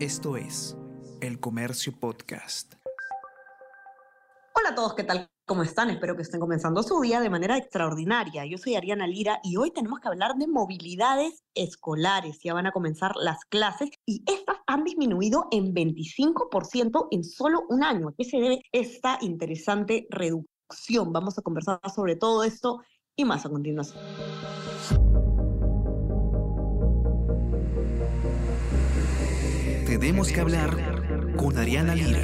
Esto es El Comercio Podcast. Hola a todos, ¿qué tal? ¿Cómo están? Espero que estén comenzando su día de manera extraordinaria. Yo soy Ariana Lira y hoy tenemos que hablar de movilidades escolares. Ya van a comenzar las clases y estas han disminuido en 25% en solo un año. ¿A qué se debe esta interesante reducción? Vamos a conversar sobre todo esto y más a continuación. Tenemos que hablar con Ariana Lira.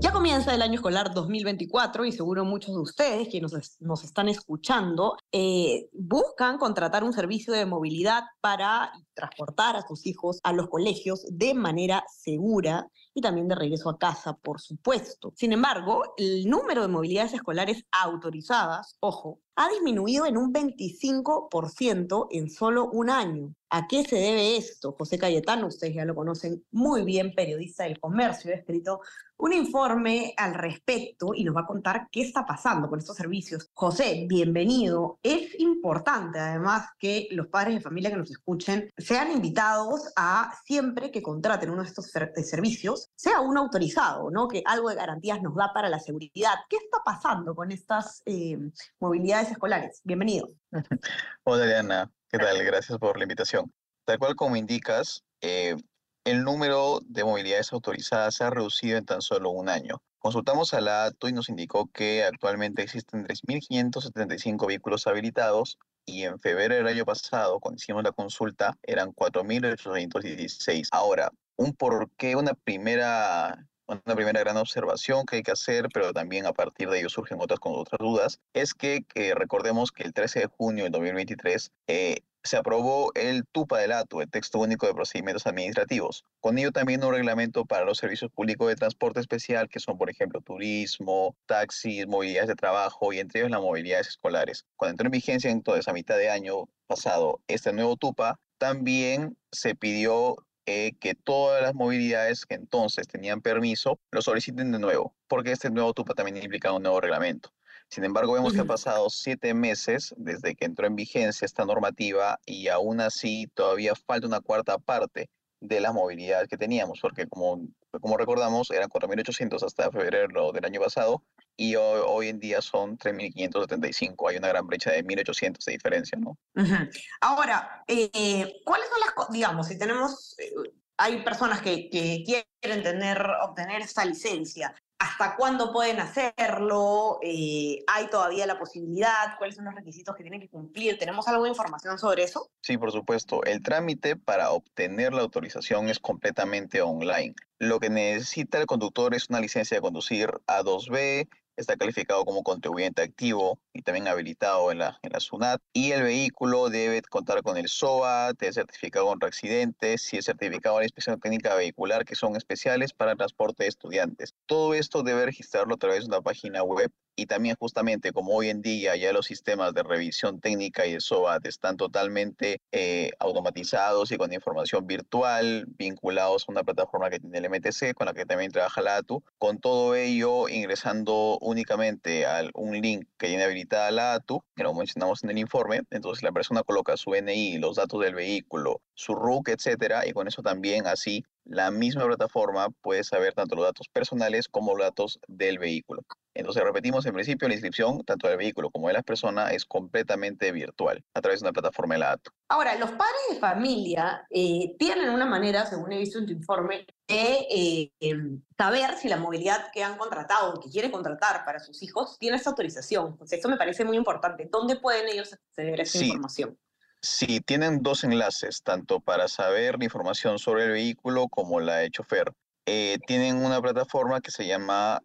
Ya comienza el año escolar 2024 y seguro muchos de ustedes que nos, están escuchando eh, buscan contratar un servicio de movilidad para transportar a sus hijos a los colegios de manera segura y también de regreso a casa, por supuesto. Sin embargo, el número de movilidades escolares autorizadas, ojo, ha disminuido en un 25% en solo un año. ¿A qué se debe esto? José Cayetano, ustedes ya lo conocen muy bien, periodista del comercio, ha escrito un informe al respecto y nos va a contar qué está pasando con estos servicios. José, bienvenido. Es importante además que los padres de familia que nos escuchen sean invitados a siempre que contraten uno de estos servicios, sea uno autorizado, ¿no? Que algo de garantías nos da para la seguridad. ¿Qué está pasando con estas eh, movilidades escolares? Bienvenido. Hola, Diana. ¿Qué tal? Gracias por la invitación. Tal cual como indicas, eh, el número de movilidades autorizadas se ha reducido en tan solo un año. Consultamos a la ATU y nos indicó que actualmente existen 3.575 vehículos habilitados y en febrero del año pasado, cuando hicimos la consulta, eran 4.816. Ahora, un por qué, una primera, una primera gran observación que hay que hacer, pero también a partir de ello surgen otras, con otras dudas, es que, recordemos que el 13 de junio del 2023 eh, se aprobó el TUPA del ATU, el Texto Único de Procedimientos Administrativos. Con ello también un reglamento para los servicios públicos de transporte especial, que son, por ejemplo, turismo, taxis, movilidades de trabajo y entre ellos las movilidades escolares. Cuando entró en vigencia entonces a mitad de año pasado este nuevo TUPA, también se pidió eh, que todas las movilidades que entonces tenían permiso lo soliciten de nuevo, porque este nuevo TUPA también implica un nuevo reglamento. Sin embargo, vemos que han pasado siete meses desde que entró en vigencia esta normativa y aún así todavía falta una cuarta parte de la movilidad que teníamos, porque como, como recordamos, eran 4.800 hasta febrero del año pasado y hoy, en día son 3.575. Hay una gran brecha de 1.800 de diferencia, ¿no? Ahora, eh, ¿cuáles son las, digamos, si tenemos, eh, hay personas que, que, quieren tener, obtener esta licencia, hasta cuándo pueden hacerlo, eh, hay todavía la posibilidad, cuáles son los requisitos que tienen que cumplir. ¿Tenemos alguna información sobre eso? Sí, por supuesto. El trámite para obtener la autorización es completamente online. Lo que necesita el conductor es una licencia de conducir A2B, está calificado como contribuyente activo y también habilitado en la, en la SUNAT. Y el vehículo debe contar con el SOAT, el certificado contra accidentes y el certificado de la inspección técnica vehicular, que son especiales para transporte de estudiantes. Todo esto debe registrarlo a través de una página web y también justamente como hoy en día ya los sistemas de revisión técnica y de SOAT están totalmente eh, automatizados y con información virtual vinculados a una plataforma que tiene el MTC con la que también trabaja la ATU, con todo ello ingresando únicamente a un link que tiene habilitada la ATU, que lo mencionamos en el informe, entonces la persona coloca su NI, los datos del vehículo, su RUC, etcétera, y con eso también así la misma plataforma puede saber tanto los datos personales como los datos del vehículo. Entonces, repetimos, en principio, la inscripción, tanto del vehículo como de las personas, es completamente virtual a través de una plataforma de la ATO. Ahora, los padres de familia eh, tienen una manera, según he visto en tu informe, de eh, em, saber si la movilidad que han contratado o que quieren contratar para sus hijos tiene esa autorización. Entonces, esto me parece muy importante. ¿Dónde pueden ellos acceder a esa información? Sí, tienen dos enlaces, tanto para saber la información sobre el vehículo como la de chofer. Eh, tienen una plataforma que se llama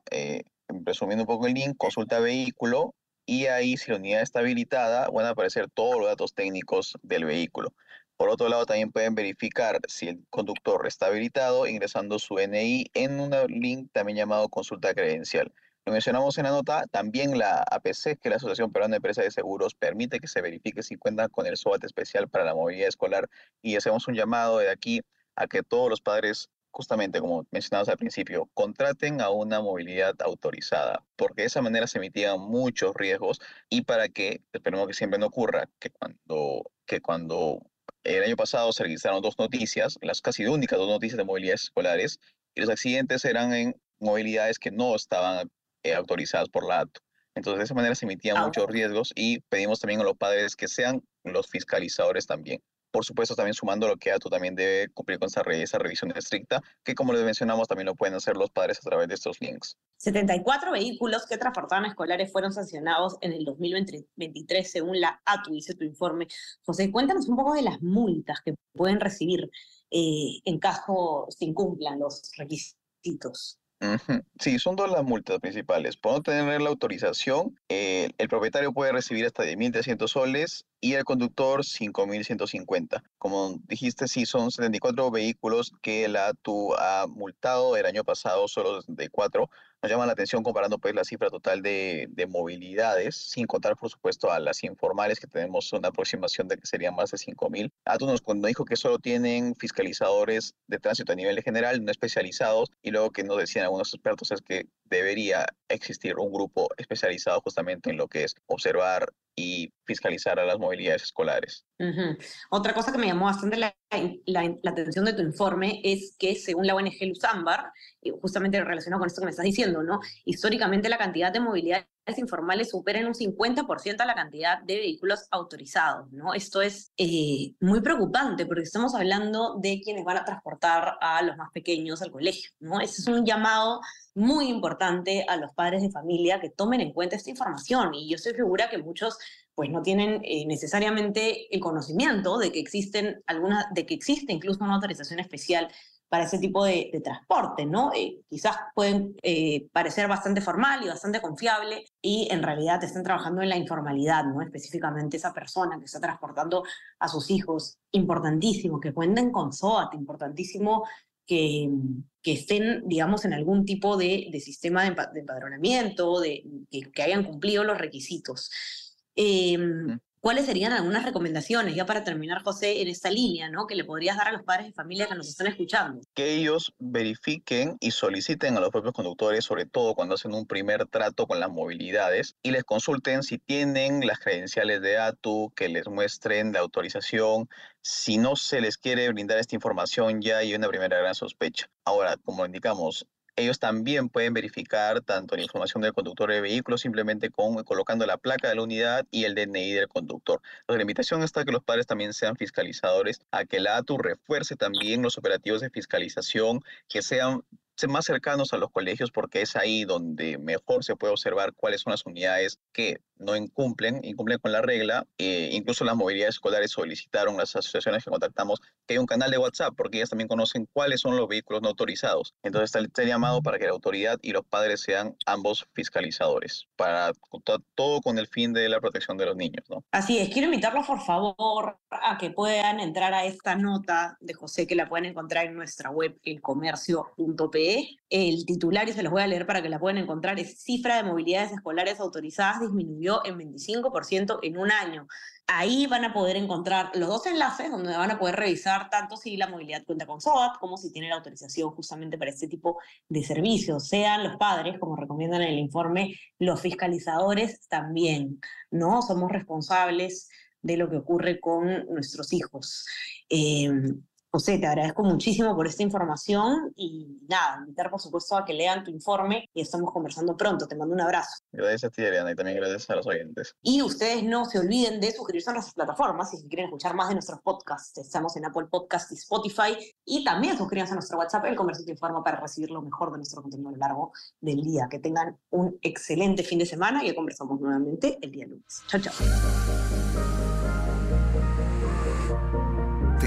resumiendo un poco el link, consulta vehículo y ahí si la unidad está habilitada van a aparecer todos los datos técnicos del vehículo. Por otro lado, también pueden verificar si el conductor está habilitado ingresando su NI en un link también llamado consulta credencial. Lo mencionamos en la nota, también la APC, que es la Asociación Peruana de Empresas de Seguros, permite que se verifique si cuenta con el SOAT especial para la movilidad escolar. Y hacemos un llamado de aquí a que todos los padres justamente como mencionabas al principio, contraten a una movilidad autorizada, porque de esa manera se mitigan muchos riesgos y para que, esperemos que siempre no ocurra, que cuando, que cuando el año pasado se registraron dos noticias, las casi únicas dos noticias de movilidades escolares, y los accidentes eran en movilidades que no estaban eh, autorizadas por la ATO. Entonces, de esa manera se emitían Ah, muchos riesgos y pedimos también a los padres que sean los fiscalizadores también. Por supuesto, también sumando lo que ATO también debe cumplir con esa, re- esa revisión estricta, que como les mencionamos, también lo pueden hacer los padres a través de estos links. 74 vehículos que transportaban escolares fueron sancionados en el 2023 según la ATU, dice tu informe. José, cuéntanos un poco de las multas que pueden recibir eh, en caso se incumplan los requisitos. Sí, son dos las multas principales. Por no tener la autorización, eh, el propietario puede recibir hasta 10.300 soles y el conductor 5.150. Como dijiste, sí, son 74 vehículos que la ATU ha multado el año pasado, solo 64. Nos llama la atención comparando pues la cifra total de, de movilidades, sin contar por supuesto a las informales que tenemos una aproximación de que serían más de 5.000. ATU nos cuando dijo que solo tienen fiscalizadores de tránsito a nivel general, no especializados, y luego que nos decían algunos expertos es que debería existir un grupo especializado justamente en lo que es observar y fiscalizar a las movilidades escolares. Otra cosa que me llamó bastante la, la- atención de tu informe es que según la ONG Luzambar, justamente relacionado con esto que me estás diciendo, ¿no? Históricamente la cantidad de movilidades informales supera en un 50% a la cantidad de vehículos autorizados, ¿no? Esto es eh, muy preocupante porque estamos hablando de quienes van a transportar a los más pequeños al colegio, ¿no? Es un llamado muy importante a los padres de familia que tomen en cuenta esta información y yo estoy segura que muchos pues no tienen eh, necesariamente el conocimiento de que existen algunas, de que existe incluso una autorización especial para ese tipo de, de transporte, ¿no? Eh, quizás pueden eh, parecer bastante formal y bastante confiable y en realidad están trabajando en la informalidad, ¿no? Específicamente esa persona que está transportando a sus hijos, importantísimo, que cuenten con SOAT, importantísimo que, que estén, digamos, en algún tipo de, de sistema de, empa- de empadronamiento, de, que, que hayan cumplido los requisitos. Eh, ¿Cuáles serían algunas recomendaciones, ya para terminar, José, en esta línea, ¿no? que le podrías dar a los padres de familia que nos están escuchando? Que ellos verifiquen y soliciten a los propios conductores, sobre todo cuando hacen un primer trato con las movilidades, y les consulten si tienen las credenciales de ATU, que les muestren la autorización. Si no se les quiere brindar esta información, ya hay una primera gran sospecha. Ahora, como indicamos, ellos también pueden verificar tanto la información del conductor de vehículo simplemente con, colocando la placa de la unidad y el DNI del conductor. La invitación está a que los padres también sean fiscalizadores, a que la ATU refuerce también los operativos de fiscalización, que sean más cercanos a los colegios porque es ahí donde mejor se puede observar cuáles son las unidades que no incumplen, incumplen con la regla. Eh, incluso las movilidades escolares solicitaron, las asociaciones que contactamos, que hay un canal de WhatsApp porque ellas también conocen cuáles son los vehículos no autorizados. Entonces está el, llamado para que la autoridad y los padres sean ambos fiscalizadores, para to- todo con el fin de la protección de los niños. Así es, quiero invitarlos por favor a que puedan entrar a esta nota de José que la pueden encontrar en nuestra web elcomercio.pe. El titular, y se los voy a leer para que la puedan encontrar, es cifra de movilidades escolares autorizadas disminuyó en 25% en un año. Ahí van a poder encontrar los dos enlaces donde van a poder revisar tanto si la movilidad cuenta con SOAT como si tiene la autorización justamente para este tipo de servicios. Sean los padres, como recomiendan en el informe, los fiscalizadores también. ¿no? Somos responsables de lo que ocurre con nuestros hijos. Eh, José, te agradezco muchísimo por esta información y nada, invitar por supuesto a que lean tu informe y estamos conversando pronto. Te mando un abrazo. Gracias a ti, Adriana, y también gracias a los oyentes. Y ustedes no se olviden de suscribirse a nuestras plataformas si quieren escuchar más de nuestros podcasts. Estamos en Apple Podcast y Spotify. Y también suscríbanse a nuestro WhatsApp, El Comercio Te Informa, para recibir lo mejor de nuestro contenido a lo largo del día. Que tengan un excelente fin de semana y ya conversamos nuevamente el día lunes. Chao, chao.